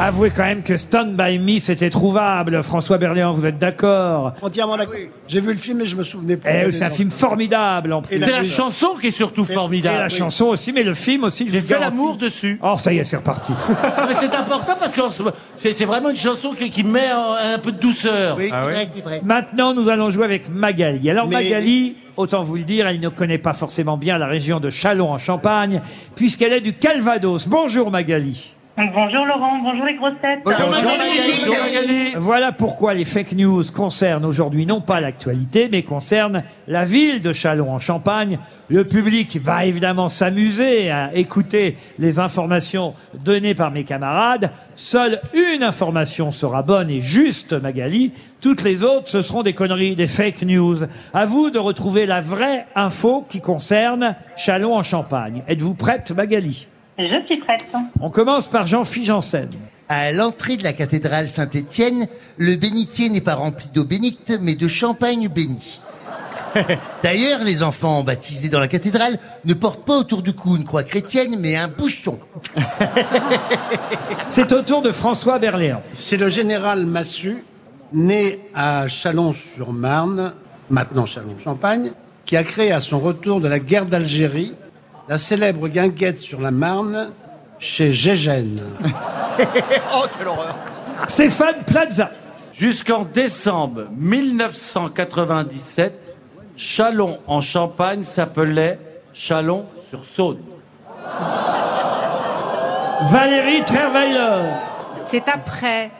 Avouez quand même que Stand By Me, c'était trouvable. François Berléand, vous êtes d'accord Entièrement d'accord. J'ai vu le film et je me souvenais pas. Eh, C'est un film formidable en plus. Et C'est la chanson qui est surtout Et formidable. la chanson aussi, mais le film aussi. je J'ai fait l'amour dessus. Oh, ça y est, c'est reparti. Mais c'est important parce que c'est c'est vraiment une chanson qui, qui met un peu de douceur. Oui, c'est vrai, c'est vrai. Maintenant, nous allons jouer avec Magali. Alors, Mais- Magali, autant vous le dire, elle ne connaît pas forcément bien la région de Châlons en Champagne, puisqu'elle est du Calvados. Bonjour Magali. Bonjour Laurent, bonjour les grosses têtes. Bonjour Magali. Voilà pourquoi les fake news concernent aujourd'hui non pas l'actualité, mais concernent la ville de Châlons en Champagne. Le public va évidemment s'amuser à écouter les informations données par mes camarades. Seule une information sera bonne et juste, Magali. Toutes les autres, ce seront des conneries, des fake news. À vous de retrouver la vraie info qui concerne Châlons en Champagne. Êtes-vous prête, Magali? Je suis prête. On commence par Jean-Philippe Janssen. À l'entrée de la cathédrale Saint-Étienne, le bénitier n'est pas rempli d'eau bénite, mais de champagne béni. D'ailleurs, les enfants baptisés dans la cathédrale ne portent pas autour du cou une croix chrétienne, mais un bouchon. C'est au tour de François Berléand. C'est le général Massu, né à Chalon-sur-Marne, maintenant Chalon-Champagne, qui a créé à son retour de la guerre d'Algérie la célèbre guinguette sur la Marne chez Gégène. Stéphane Plaza. Jusqu'en décembre 1997, Chalon en Champagne s'appelait Chalon-sur-Saône. Valérie Trierweiler. C'est après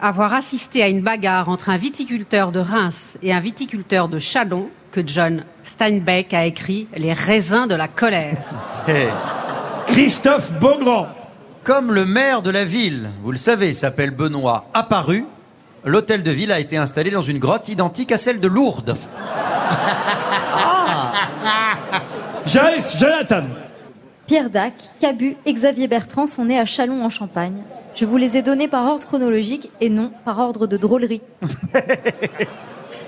avoir assisté à une bagarre entre un viticulteur de Reims et un viticulteur de Châlons que John Steinbeck a écrit Les raisins de la colère. Christophe Beaugrand. Comme le maire de la ville, vous le savez, s'appelle Benoît, apparu, l'hôtel de ville a été installé dans une grotte identique à celle de Lourdes. Joyce Jonathan. Pierre Dac, Cabu et Xavier Bertrand sont nés à Châlons en Champagne. Je vous les ai donnés par ordre chronologique et non par ordre de drôlerie.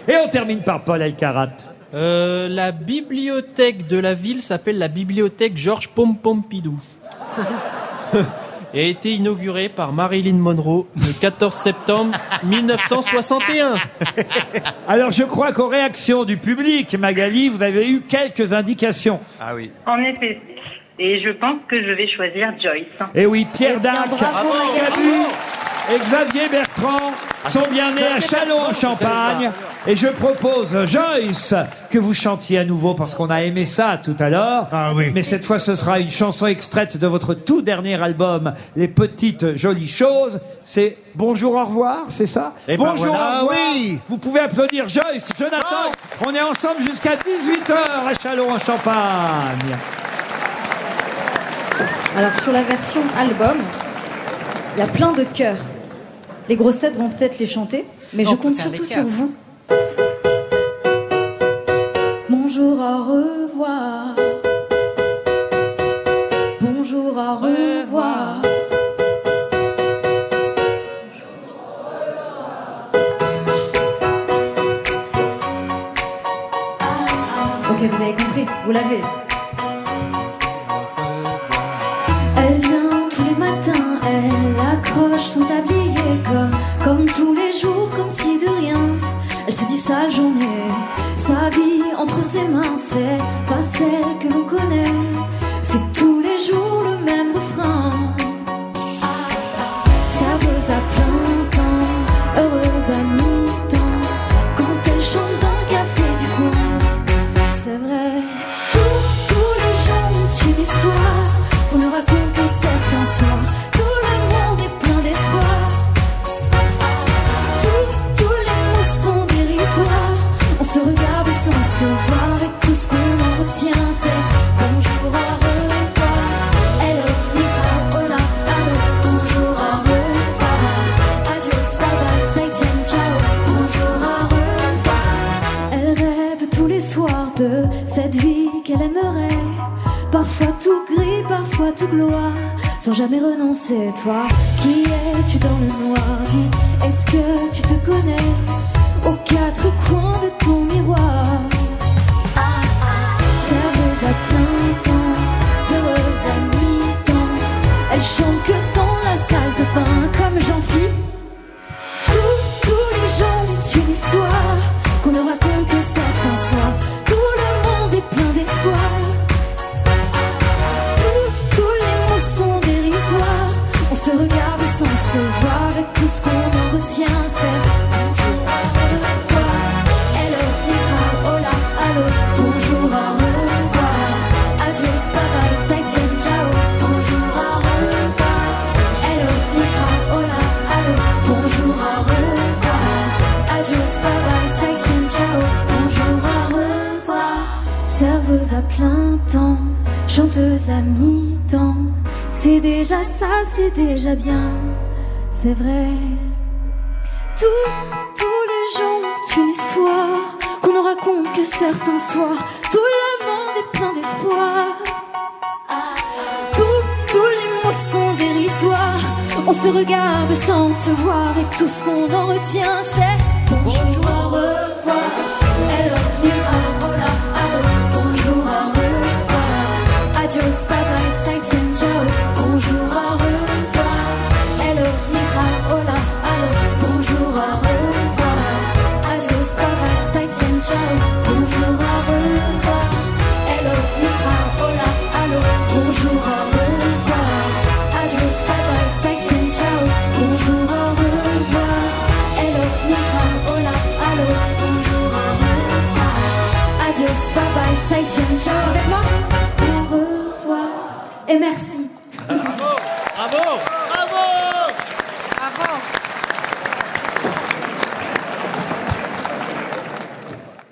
Et on termine par Paul Elkarat. Euh, la bibliothèque de la ville s'appelle la bibliothèque Georges Pompompidou. Et a été inaugurée par Marilyn Monroe le 14 septembre 1961. Alors je crois qu'aux réactions du public, Magali, vous avez eu quelques indications. Ah oui. En effet. Et je pense que je vais choisir Joyce. Et oui, Pierre Eh Dac, bravo. Et Xavier Bertrand sont bien nés à Châlons en Champagne. Et je propose, Joyce, que vous chantiez à nouveau parce qu'on a aimé ça tout à l'heure. Ah oui. Mais cette fois, ce sera une chanson extraite de votre tout dernier album, Les Petites Jolies Choses. C'est Bonjour, au revoir, c'est ça Et ben Bonjour, voilà. au revoir. Ah oui. Vous pouvez applaudir Joyce, Jonathan. On est ensemble jusqu'à 18h à Châlons en Champagne. Alors sur la version album, il y a plein de chœurs. Les grosses têtes vont peut-être les chanter, mais On je compte surtout sur vous. Bonjour, au revoir. Bonjour, au revoir. Ok, vous avez compris, vous l'avez. Elle vient tous les matins, elle accroche son tablier Elle se dit sa journée, sa vie entre ses mains, c'est pas celle que l'on connaît. C'est tous les jours le même refrain. Gris, parfois tout gloire, sans jamais renoncer. Toi, qui es-tu dans le noir? Dis, est-ce que tu te connais? Aux quatre coins de ton miroir chanteuse à mi-temps. C'est déjà ça, c'est déjà bien, c'est vrai. Tous, tous les gens ont une histoire qu'on ne raconte que certains soirs. Tout le monde est plein d'espoir. Tous, tous les mots sont dérisoires. On se regarde sans se voir et tout ce qu'on en retient c'est bonjour, 再见, ciao, avec moi. Au revoir et merci. Bravo Bravo Bravo